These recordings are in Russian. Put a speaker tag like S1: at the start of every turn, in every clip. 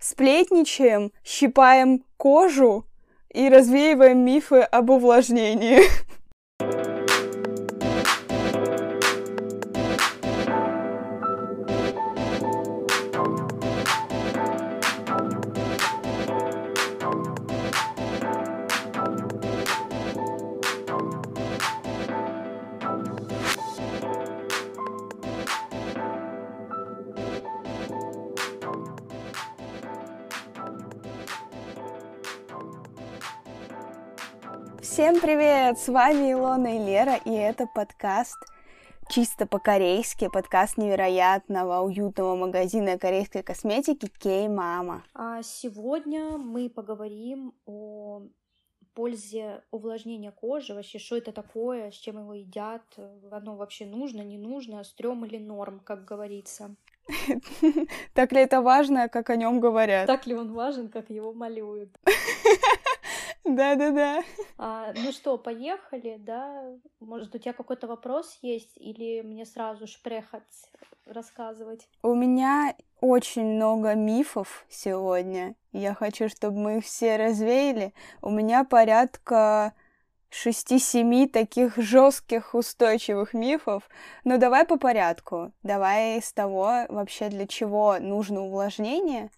S1: сплетничаем, щипаем кожу и развеиваем мифы об увлажнении. С вами Илона и Лера, и это подкаст чисто по-корейски, подкаст невероятного уютного магазина корейской косметики Кей-Мама.
S2: А сегодня мы поговорим о пользе увлажнения кожи, вообще, что это такое, с чем его едят, оно вообще нужно, не нужно, стрём или норм, как говорится.
S1: Так ли это важно, как о нем говорят?
S2: Так ли он важен, как его малюют?
S1: Да-да-да.
S2: А, ну что, поехали, да? Может, у тебя какой-то вопрос есть, или мне сразу шпрехать рассказывать?
S1: У меня очень много мифов сегодня. Я хочу, чтобы мы их все развеяли. У меня порядка шести-семи таких жестких устойчивых мифов. Но давай по порядку. Давай с того вообще, для чего нужно увлажнение — Э,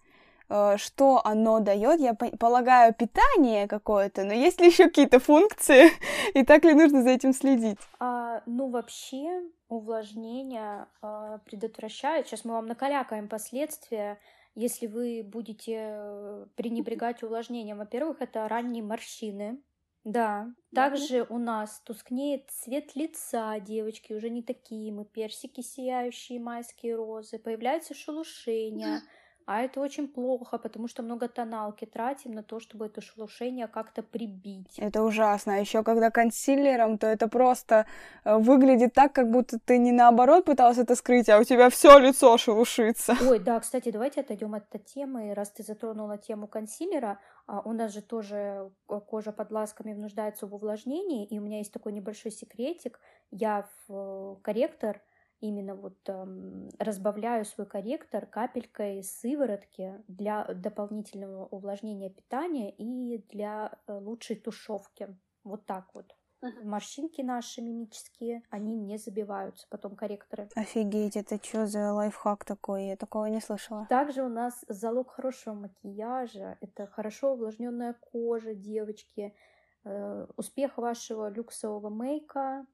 S1: что оно дает. Я полагаю, питание какое-то, но есть ли еще какие-то функции, и так ли нужно за этим следить?
S2: А, ну, вообще, увлажнение а, предотвращает. Сейчас мы вам накалякаем последствия, если вы будете э, пренебрегать увлажнением. Во-первых, это ранние морщины. Да. Также у нас тускнеет цвет лица девочки, уже не такие мы персики сияющие, майские розы. Появляется шелушение. А это очень плохо, потому что много тоналки тратим на то, чтобы это шелушение как-то прибить.
S1: Это ужасно. А еще когда консилером, то это просто э, выглядит так, как будто ты не наоборот пытался это скрыть, а у тебя все лицо шелушится.
S2: Ой, да, кстати, давайте отойдем от этой темы. Раз ты затронула тему консилера, а у нас же тоже э, кожа под ласками нуждается в увлажнении, и у меня есть такой небольшой секретик. Я в э, корректор именно вот эм, разбавляю свой корректор капелькой сыворотки для дополнительного увлажнения питания и для э, лучшей тушевки. Вот так вот. Морщинки наши мимические, они не забиваются, потом корректоры.
S1: Офигеть, это что за лайфхак такой? Я такого не слышала.
S2: Также у нас залог хорошего макияжа, это хорошо увлажненная кожа, девочки, э, успех вашего люксового мейка,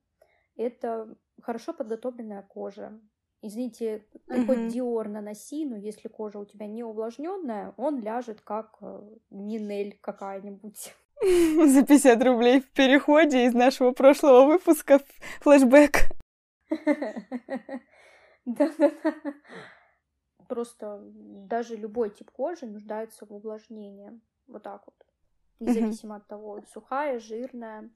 S2: это хорошо подготовленная кожа. Извините, ты хоть Диор наноси, но если кожа у тебя не увлажненная, он ляжет как э, Нинель какая-нибудь.
S1: За 50 рублей в переходе из нашего прошлого выпуска флешбэк.
S2: Да-да-да. Просто даже любой тип кожи нуждается в увлажнении. Вот так вот. Независимо от того, сухая, жирная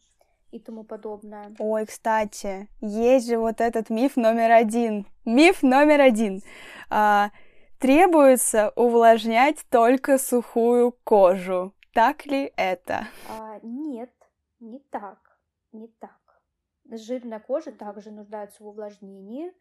S2: и тому подобное.
S1: Ой, кстати, есть же вот этот миф номер один. Миф номер один. А, требуется увлажнять только сухую кожу. Так ли это?
S2: А, нет, не так. Не так. Жирная кожа также нуждается в увлажнении,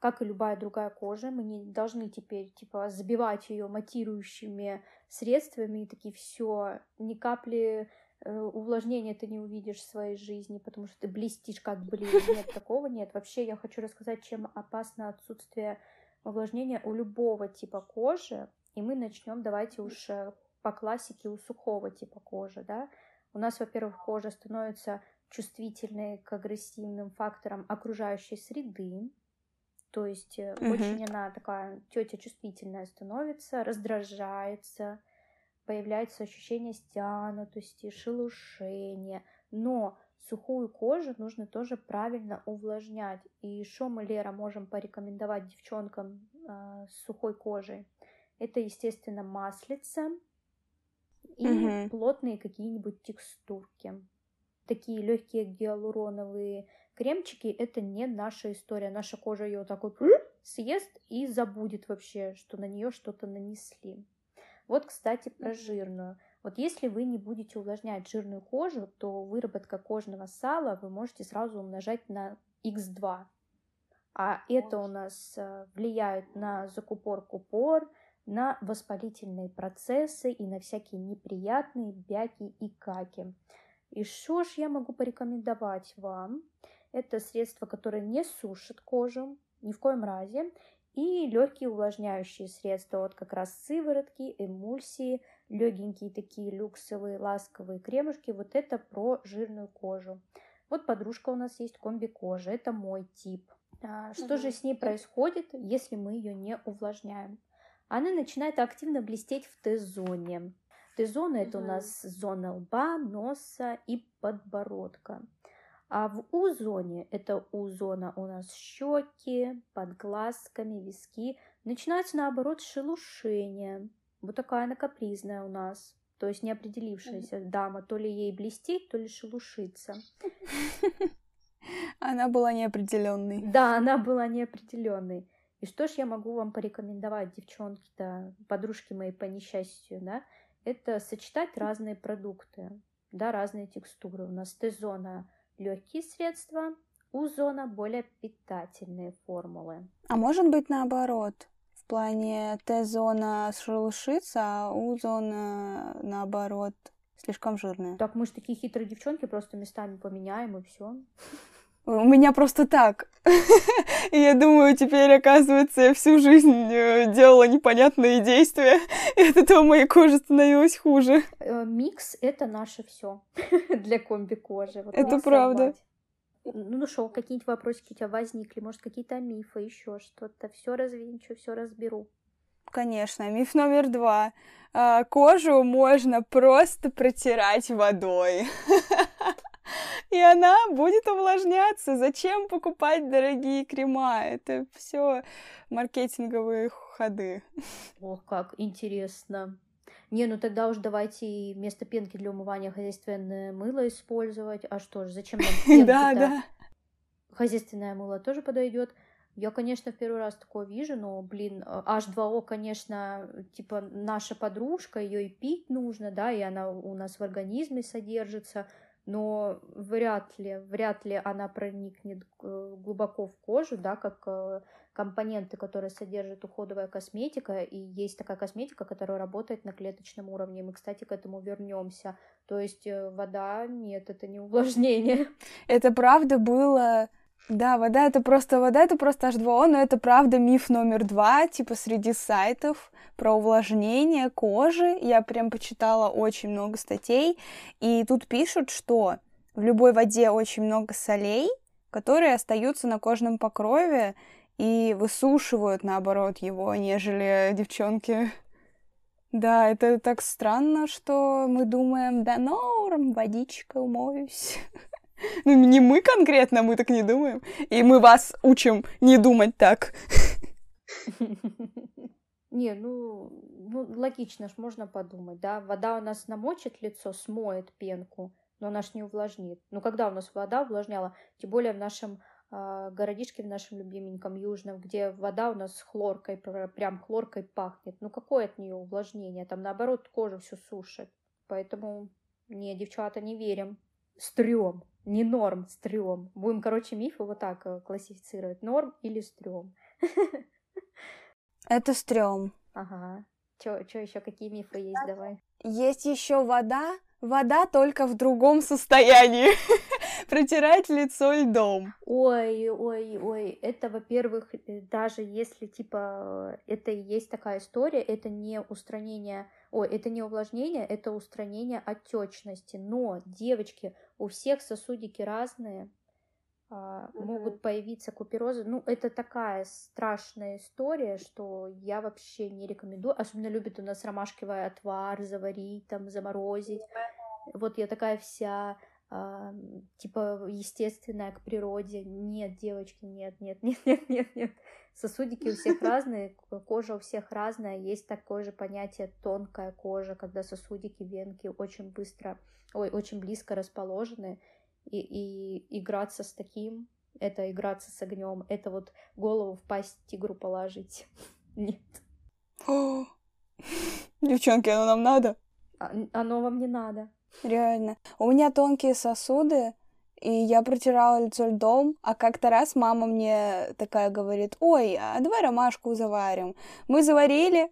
S2: как и любая другая кожа. Мы не должны теперь типа забивать ее матирующими средствами и такие все, ни капли увлажнения ты не увидишь в своей жизни, потому что ты блестишь как блин. Нет, такого нет. Вообще я хочу рассказать, чем опасно отсутствие увлажнения у любого типа кожи. И мы начнем, давайте уж э, по классике у сухого типа кожи, да. У нас, во-первых, кожа становится чувствительной к агрессивным факторам окружающей среды. То есть mm-hmm. очень она такая тетя чувствительная становится, раздражается, появляется ощущение стянутости, шелушения, но сухую кожу нужно тоже правильно увлажнять. И что мы, Лера, можем порекомендовать девчонкам э, с сухой кожей? Это, естественно, маслица и угу. плотные какие-нибудь текстурки. Такие легкие гиалуроновые кремчики это не наша история. Наша кожа ее так вот съест и забудет вообще, что на нее что-то нанесли. Вот, кстати, про жирную. Вот если вы не будете увлажнять жирную кожу, то выработка кожного сала вы можете сразу умножать на x2. А это у нас э, влияет на закупорку пор, на воспалительные процессы и на всякие неприятные бяки и каки. И что ж я могу порекомендовать вам? Это средство, которое не сушит кожу, ни в коем разе, и легкие увлажняющие средства, вот как раз сыворотки, эмульсии, легенькие такие люксовые ласковые кремушки, вот это про жирную кожу. Вот подружка у нас есть комби кожа, это мой тип. А, что угу. же с ней происходит, если мы ее не увлажняем? Она начинает активно блестеть в Т-зоне. Т-зона угу. это у нас зона лба, носа и подбородка. А в У-зоне, это У-зона у нас щеки, под глазками, виски, начинается наоборот шелушение. Вот такая она капризная у нас. То есть неопределившаяся дама, то ли ей блестеть, то ли шелушиться.
S1: Она была неопределенной.
S2: Да, она была неопределенной. И что ж я могу вам порекомендовать, девчонки-то, подружки мои по несчастью, да? Это сочетать разные продукты, да, разные текстуры. У нас Т-зона легкие средства, У-зона более питательные формулы.
S1: А может быть наоборот? В плане Т-зона шелушится, а У-зона, наоборот, слишком жирная.
S2: Так мы же такие хитрые девчонки, просто местами поменяем и все.
S1: У меня просто так. И я думаю, теперь, оказывается, я всю жизнь э, делала непонятные действия, и от этого моей коже становилась хуже.
S2: Э, микс — это наше все для комби-кожи.
S1: Вот это правда.
S2: Ну, ну что, какие-нибудь вопросики у тебя возникли? Может, какие-то мифы, еще что-то? Все развенчу, все разберу.
S1: Конечно, миф номер два. А, кожу можно просто протирать водой. И она будет увлажняться. Зачем покупать дорогие крема? Это все маркетинговые ходы.
S2: Ох, как интересно. Не, ну тогда уж давайте вместо пенки для умывания хозяйственное мыло использовать. А что ж, зачем нам пенки Да, да. Хозяйственное мыло тоже подойдет. Я, конечно, в первый раз такое вижу, но, блин, H2O, конечно, типа наша подружка, ее и пить нужно, да, и она у нас в организме содержится, но вряд ли, вряд ли она проникнет глубоко в кожу, да, как э, компоненты, которые содержит уходовая косметика, и есть такая косметика, которая работает на клеточном уровне. Мы, кстати, к этому вернемся. То есть э, вода, нет, это не увлажнение.
S1: Это правда было да, вода это просто вода, это просто H2O, но это правда миф номер два, типа среди сайтов про увлажнение кожи. Я прям почитала очень много статей, и тут пишут, что в любой воде очень много солей, которые остаются на кожном покрове и высушивают, наоборот, его, нежели девчонки. Да, это так странно, что мы думаем, да норм, водичка умоюсь. Ну, не мы конкретно, мы так не думаем. И мы вас учим не думать так.
S2: Не, ну, ну, логично ж, можно подумать, да. Вода у нас намочит лицо, смоет пенку, но она ж не увлажнит. Ну, когда у нас вода увлажняла, тем более в нашем э, городишке, в нашем любименьком южном, где вода у нас хлоркой, прям хлоркой пахнет. Ну, какое от нее увлажнение? Там, наоборот, кожу всю сушит. Поэтому, не, девчата, не верим. Стрём. Не норм, стрём. Будем, короче, мифы вот так э, классифицировать. Норм или стрём.
S1: Это стрём.
S2: Ага. Чё, чё еще, какие мифы есть, давай?
S1: Есть еще вода, вода только в другом состоянии. Протирать лицо льдом.
S2: Ой, ой, ой, это, во-первых, э, даже если, типа, это и есть такая история, это не устранение Ой, это не увлажнение, это устранение отечности. Но, девочки, у всех сосудики разные, а, угу. могут появиться куперозы. Ну, это такая страшная история, что я вообще не рекомендую. Особенно любят у нас ромашковый отвар заварить, там, заморозить. Вот я такая вся типа естественная к природе. Нет, девочки, нет, нет, нет, нет, нет, нет. Сосудики у всех разные, кожа у всех разная. Есть такое же понятие тонкая кожа, когда сосудики, венки очень быстро, ой, очень близко расположены. И, и играться с таким, это играться с огнем, это вот голову в пасть тигру положить. Нет.
S1: Девчонки, оно нам надо?
S2: А, оно вам не надо.
S1: Реально. У меня тонкие сосуды, и я протирала лицо льдом, а как-то раз мама мне такая говорит, ой, а давай ромашку заварим. Мы заварили,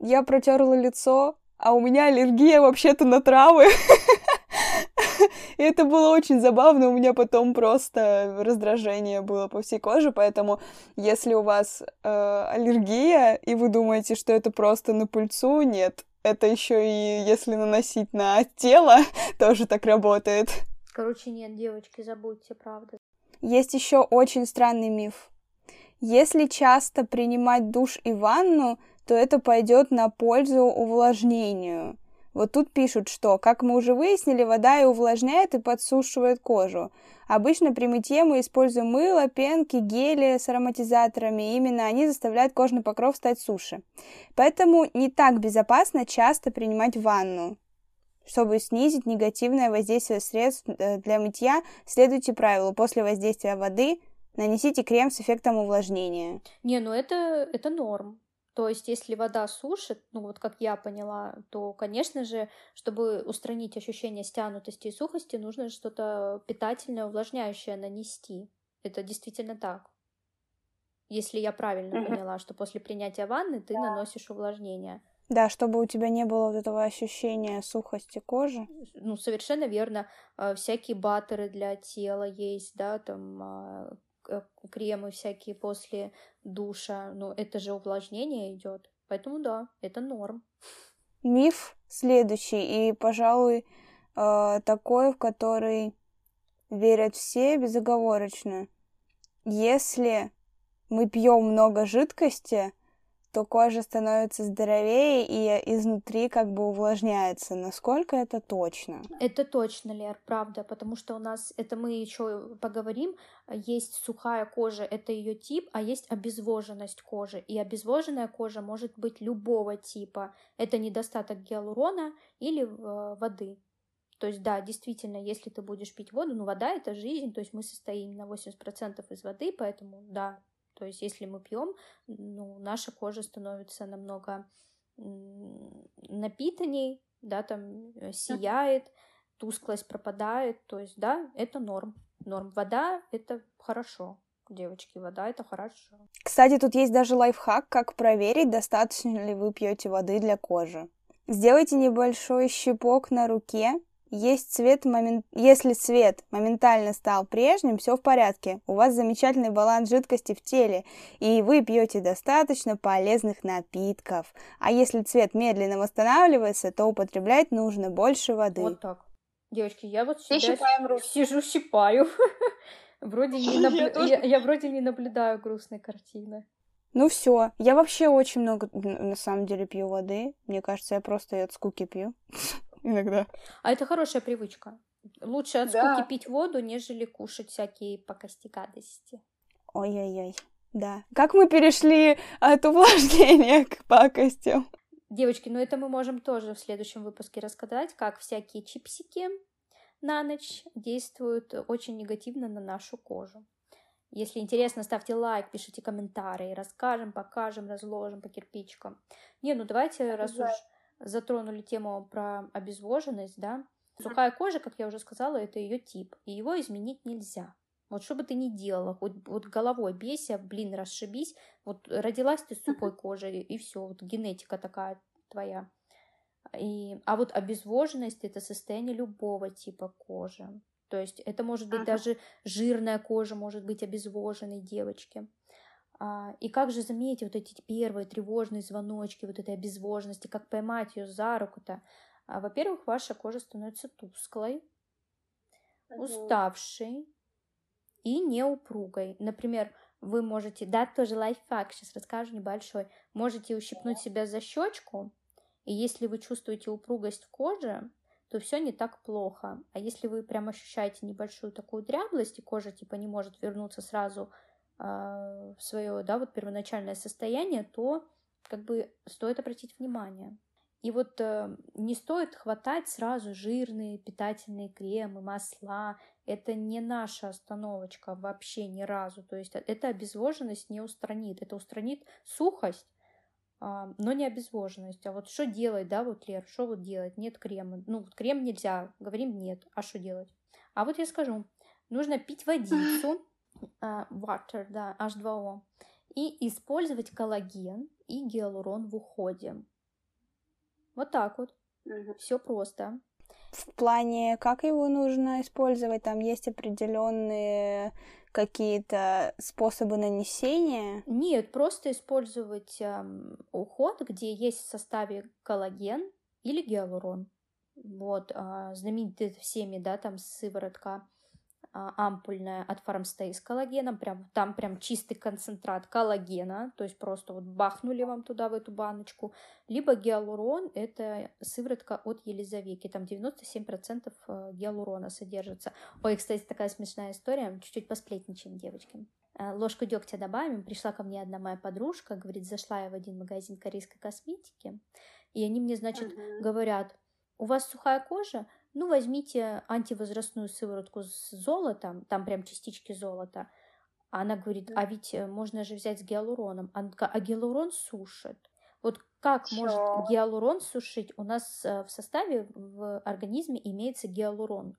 S1: я протерла лицо, а у меня аллергия вообще-то на травы. И это было очень забавно, у меня потом просто раздражение было по всей коже, поэтому если у вас э, аллергия, и вы думаете, что это просто на пыльцу, нет, это еще и если наносить на тело, тоже так работает.
S2: Короче, нет, девочки, забудьте, правда.
S1: Есть еще очень странный миф. Если часто принимать душ и ванну, то это пойдет на пользу увлажнению. Вот тут пишут, что, как мы уже выяснили, вода и увлажняет и подсушивает кожу. Обычно при мытье мы используем мыло, пенки, гели с ароматизаторами. Именно они заставляют кожный покров стать суше. Поэтому не так безопасно часто принимать ванну. Чтобы снизить негативное воздействие средств э, для мытья, следуйте правилу. После воздействия воды нанесите крем с эффектом увлажнения.
S2: Не, ну это, это норм. То есть, если вода сушит, ну вот как я поняла, то, конечно же, чтобы устранить ощущение стянутости и сухости, нужно что-то питательное, увлажняющее нанести. Это действительно так. Если я правильно mm-hmm. поняла, что после принятия ванны ты да. наносишь увлажнение.
S1: Да, чтобы у тебя не было вот этого ощущения сухости кожи.
S2: Ну, совершенно верно. А, всякие баттеры для тела есть, да, там а, кремы всякие после душа, ну это же увлажнение идет. Поэтому да, это норм.
S1: Миф следующий, и, пожалуй, э, такой, в который верят все безоговорочно. Если мы пьем много жидкости, то кожа становится здоровее и изнутри как бы увлажняется. Насколько это точно?
S2: Это точно, Лер, правда, потому что у нас, это мы еще поговорим, есть сухая кожа, это ее тип, а есть обезвоженность кожи. И обезвоженная кожа может быть любого типа. Это недостаток гиалурона или э, воды. То есть, да, действительно, если ты будешь пить воду, ну, вода — это жизнь, то есть мы состоим на 80% из воды, поэтому, да, то есть, если мы пьем, ну, наша кожа становится намного напитанней, да, там э, сияет, тусклость пропадает. То есть, да, это норм. Норм. Вода — это хорошо. Девочки, вода это хорошо.
S1: Кстати, тут есть даже лайфхак, как проверить, достаточно ли вы пьете воды для кожи. Сделайте небольшой щипок на руке есть цвет момент... Если цвет моментально стал прежним, все в порядке. У вас замечательный баланс жидкости в теле, и вы пьете достаточно полезных напитков. А если цвет медленно восстанавливается, то употреблять нужно больше воды.
S2: Вот так. Девочки, я вот себя сижу, щипаю. Вроде не наблю... я, я вроде не наблюдаю грустной картины.
S1: Ну все, я вообще очень много на самом деле пью воды. Мне кажется, я просто ее от скуки пью иногда.
S2: А это хорошая привычка. Лучше от да. скуки пить воду, нежели кушать всякие покости гадости.
S1: Ой-ой-ой, да. Как мы перешли от увлажнения к пакостям?
S2: Девочки, ну это мы можем тоже в следующем выпуске рассказать, как всякие чипсики на ночь действуют очень негативно на нашу кожу. Если интересно, ставьте лайк, пишите комментарии, расскажем, покажем, разложим по кирпичкам. Не, ну давайте, раз уж затронули тему про обезвоженность, да. Сухая кожа, как я уже сказала, это ее тип, и его изменить нельзя. Вот что бы ты ни делала, хоть вот головой бейся, блин, расшибись, вот родилась ты с сухой кожей, и все, вот генетика такая твоя. И, а вот обезвоженность это состояние любого типа кожи. То есть это может быть ага. даже жирная кожа, может быть обезвоженной девочки. А, и как же заметить вот эти первые тревожные звоночки, вот этой обезвоженности, как поймать ее за руку-то? А, во-первых, ваша кожа становится тусклой, уставшей и неупругой. Например, вы можете, да, тоже лайфхак, сейчас расскажу небольшой, можете ущипнуть себя за щечку, и если вы чувствуете упругость в коже, то все не так плохо. А если вы прям ощущаете небольшую такую дряблость, и кожа типа не может вернуться сразу в свое, да, вот первоначальное состояние, то как бы стоит обратить внимание. И вот э, не стоит хватать сразу жирные питательные кремы, масла. Это не наша остановочка вообще ни разу. То есть это обезвоженность не устранит. Это устранит сухость, э, но не обезвоженность. А вот что делать, да, вот, Лер, что вот делать? Нет крема. Ну, вот крем нельзя. Говорим нет. А что делать? А вот я скажу. Нужно пить водицу water, да, H2O, и использовать коллаген и гиалурон в уходе. Вот так вот.
S1: Мгм.
S2: Все просто.
S1: В плане, как его нужно использовать, там есть определенные какие-то способы нанесения.
S2: Нет, просто использовать ам, уход, где есть в составе коллаген или гиалурон. Вот, а, знаменитая всеми, да, там сыворотка а, ампульная от Farmstay с коллагеном, прям, там прям чистый концентрат коллагена, то есть просто вот бахнули вам туда в эту баночку, либо гиалурон, это сыворотка от Елизавети, там 97% э, гиалурона содержится. Ой, кстати, такая смешная история, чуть-чуть посплетничаем, девочки. Э, Ложку дегтя добавим, пришла ко мне одна моя подружка, говорит, зашла я в один магазин корейской косметики, и они мне, значит,
S1: Мгм.
S2: говорят, у вас сухая кожа, ну, возьмите антивозрастную сыворотку с золотом, там прям частички золота. Она говорит, а ведь э, можно же взять с гиалуроном. Она такая, а гиалурон сушит. Вот как
S1: Чё?
S2: может гиалурон сушить? У нас э, в составе в организме имеется гиалурон.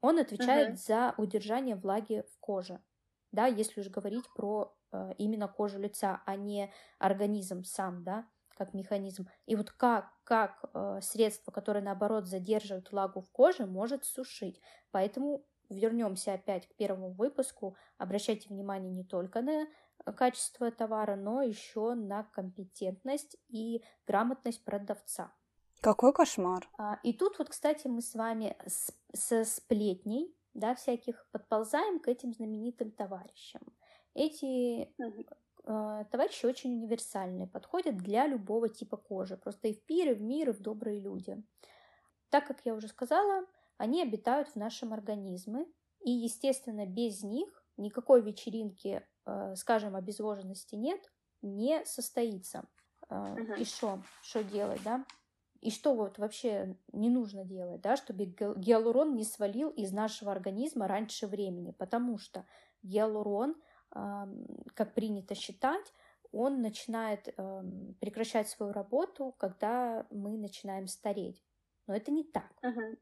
S2: Он отвечает
S1: Мгм.
S2: за удержание влаги в коже. Да, если уж говорить про э, именно кожу лица, а не организм сам, да, как механизм. И вот как, как э, средство, которое наоборот задерживает влагу в коже, может сушить. Поэтому вернемся опять к первому выпуску. Обращайте внимание не только на э, качество товара, но еще на компетентность и грамотность продавца.
S1: Какой кошмар.
S2: А, И тут вот, кстати, мы с вами со сплетней, да, всяких подползаем к этим знаменитым товарищам. Эти э, товарищи очень универсальные, подходят для любого типа кожи. Просто и в пир, и в мир, и в добрые люди. Так как я уже сказала, они обитают в нашем организме, и, естественно, без них никакой вечеринки, э, скажем, обезвоженности нет, не состоится. Э,
S1: Мгм.
S2: И что? Что делать, да? И что вот вообще не нужно делать, да, чтобы гиал- гиалурон не свалил из нашего организма раньше времени, потому что гиалурон, как принято считать, он начинает ам, прекращать свою работу, когда мы начинаем стареть. Но это не так.
S1: Мгм.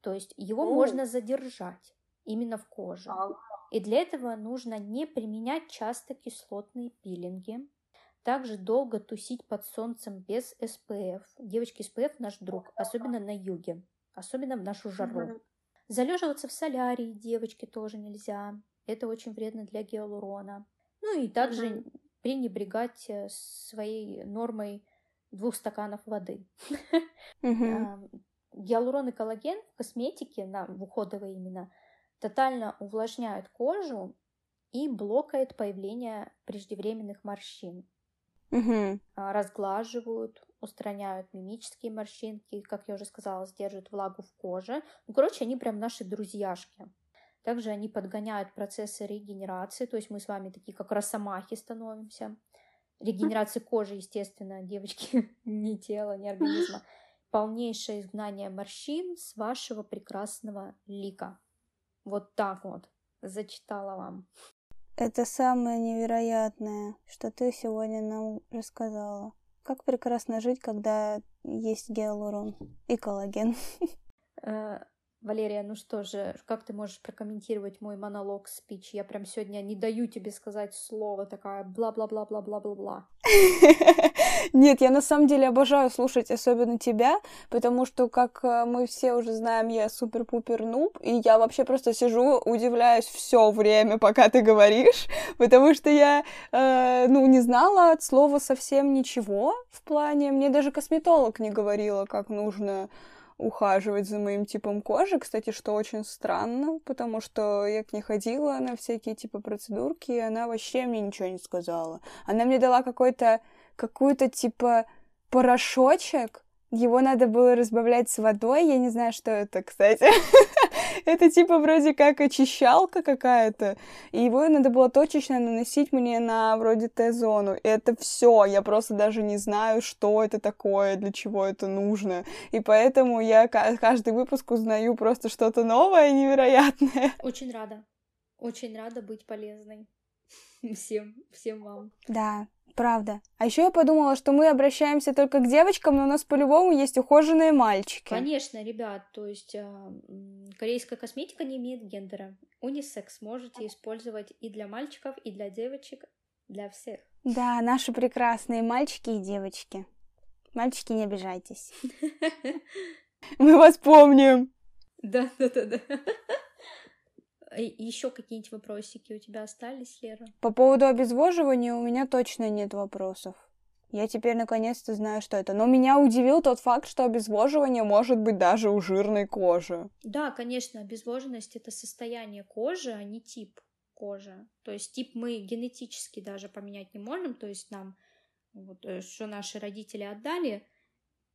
S2: То есть его
S1: О.
S2: можно задержать именно в коже. И для этого нужно не применять часто кислотные пилинги. Также долго тусить под солнцем без SPF. Девочки, SPF наш друг, особенно на юге, особенно в нашу жару.
S1: Мгм.
S2: Залеживаться в солярии девочки тоже нельзя. Это очень вредно для гиалурона. Ну и также
S1: Мгм.
S2: пренебрегать э, своей нормой двух стаканов воды. Гиалурон и коллаген в косметике, на, в уходовой именно, тотально увлажняют кожу и блокает появление преждевременных морщин. А, Разглаживают, устраняют мимические морщинки, как я уже сказала, сдерживают влагу в коже. Ну, короче, они прям наши друзьяшки. Также они подгоняют процессы регенерации, то есть мы с вами такие как росомахи становимся. Регенерация кожи, естественно, девочки, не тела, не организма. Полнейшее изгнание морщин с вашего прекрасного лика. Вот так вот зачитала вам.
S1: Это самое невероятное, что ты сегодня нам рассказала. Как прекрасно жить, когда есть гиалурон и коллаген.
S2: Валерия, ну что же, как ты можешь прокомментировать мой монолог спич? Я прям сегодня не даю тебе сказать слово, такая бла-бла-бла-бла-бла-бла-бла.
S1: Нет, я на самом деле обожаю слушать особенно тебя, потому что, как э, мы все уже знаем, я супер-пупер нуб, и я вообще просто сижу, удивляюсь все время, пока ты говоришь, потому что я, э, ну, не знала от слова совсем ничего в плане, мне даже косметолог не говорила, как нужно ухаживать за моим типом кожи, кстати, что очень странно, потому что я к ней ходила на всякие типа процедурки, и она вообще мне ничего не сказала. Она мне дала какой-то, какую-то типа порошочек, его надо было разбавлять с водой, я не знаю, что это, кстати. Это типа вроде как очищалка какая-то, и его надо было точечно наносить мне на вроде Т-зону. И это все, я просто даже не знаю, что это такое, для чего это нужно. И поэтому я ка- каждый выпуск узнаю просто что-то новое и невероятное.
S2: Очень рада. Очень рада быть полезной. Всем, всем вам.
S1: Да, правда. А еще я подумала, что мы обращаемся только к девочкам, но у нас по-любому есть ухоженные мальчики.
S2: Конечно, ребят, то есть а, корейская косметика не имеет гендера. Унисекс можете использовать и для мальчиков, и для девочек, для всех.
S1: Да, наши прекрасные мальчики и девочки. Мальчики, не обижайтесь. Мы вас помним.
S2: Да, да, да, да. Еще какие-нибудь вопросики у тебя остались, Лера?
S1: По поводу обезвоживания у меня точно нет вопросов. Я теперь наконец-то знаю, что это. Но меня удивил тот факт, что обезвоживание может быть даже у жирной кожи.
S2: Да, конечно, обезвоженность это состояние кожи, а не тип кожи. То есть тип мы генетически даже поменять не можем, то есть нам вот, э, что наши родители отдали,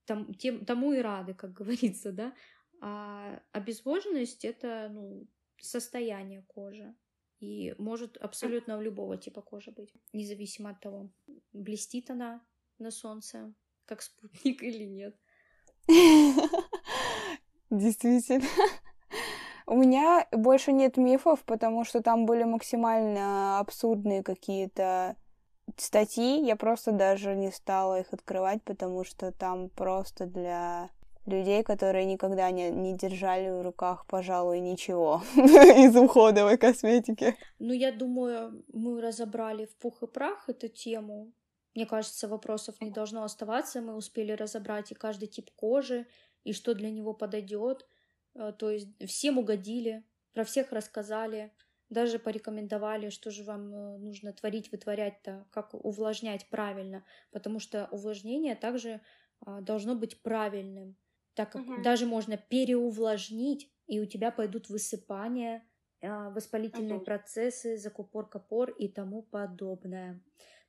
S2: там, тем, тому и рады, как говорится, да. А обезвоженность это ну, состояние кожи. И может абсолютно у любого типа кожи быть, независимо от того, блестит она на солнце, как спутник или нет.
S1: Действительно. У меня больше нет мифов, потому что там были максимально абсурдные какие-то статьи. Я просто даже не стала их открывать, потому что там просто для людей, которые никогда не, не держали в руках, пожалуй, ничего из уходовой косметики.
S2: Ну, я думаю, мы разобрали в пух и прах эту тему. Мне кажется, вопросов не должно оставаться. Мы успели разобрать и каждый тип кожи, и что для него подойдет. Э, то есть всем угодили, про всех рассказали, даже порекомендовали, что же вам э, нужно творить, вытворять-то, как увлажнять правильно, потому что увлажнение также а, должно быть правильным так как угу. даже можно переувлажнить, и у тебя пойдут высыпания, а, воспалительные угу. процессы, закупор-копор и тому подобное.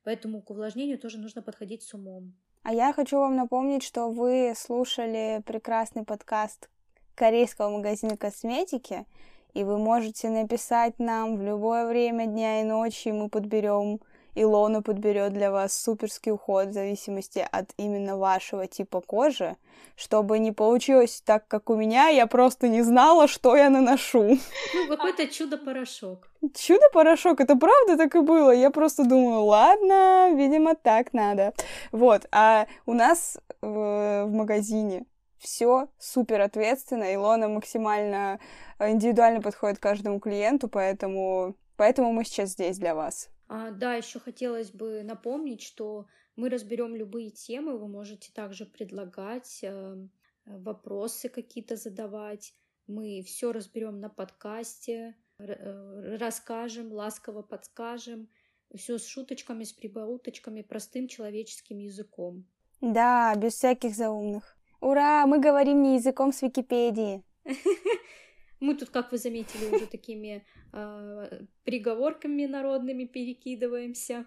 S2: Поэтому к увлажнению тоже нужно подходить с умом.
S1: А я хочу вам напомнить, что вы слушали прекрасный подкаст корейского магазина косметики, и вы можете написать нам в любое время дня и ночи, и мы подберем Илона подберет для вас суперский уход в зависимости от именно вашего типа кожи, чтобы не получилось так, как у меня, я просто не знала, что я наношу.
S2: Ну, какой-то чудо-порошок.
S1: Чудо-порошок, это правда так и было. Я просто думаю, ладно, видимо, так надо. Вот, а у нас в, в магазине все супер ответственно. Илона максимально индивидуально подходит каждому клиенту, поэтому, поэтому мы сейчас здесь для вас.
S2: А, да, еще хотелось бы напомнить, что мы разберем любые темы, вы можете также предлагать э, вопросы какие-то задавать. Мы все разберем на подкасте, э, расскажем, ласково подскажем. Все с шуточками, с прибауточками, простым человеческим языком.
S1: Да, без всяких заумных. Ура, мы говорим не языком с Википедии.
S2: Мы тут, как вы заметили, уже такими э, приговорками народными перекидываемся.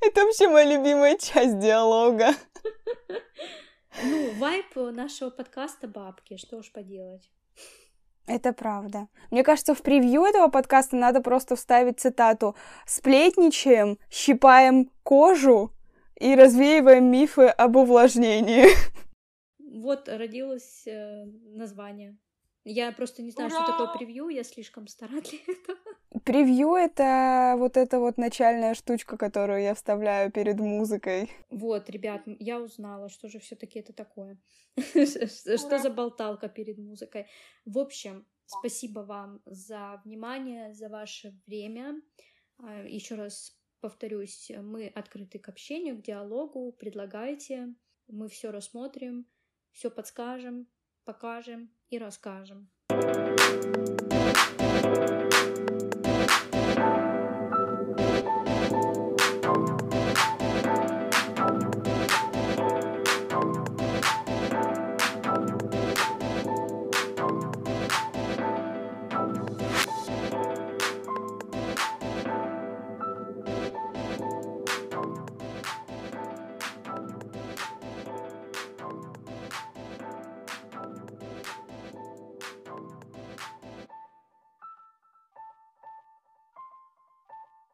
S1: Это вообще моя любимая часть диалога.
S2: Ну, вайп нашего подкаста бабки, что уж поделать.
S1: Это правда. Мне кажется, в превью этого подкаста надо просто вставить цитату «Сплетничаем, щипаем кожу и развеиваем мифы об увлажнении».
S2: Вот родилось э, название. Я просто не знаю, Ура! что такое превью, я слишком стара для этого.
S1: Превью — это вот эта вот начальная штучка, которую я вставляю перед музыкой.
S2: Вот, ребят, я узнала, что же все таки это такое. Что за болталка перед музыкой. В общем, спасибо вам за внимание, за ваше время. А, Еще раз повторюсь, мы открыты к общению, к диалогу. Предлагайте, мы все рассмотрим, все подскажем, покажем и расскажем.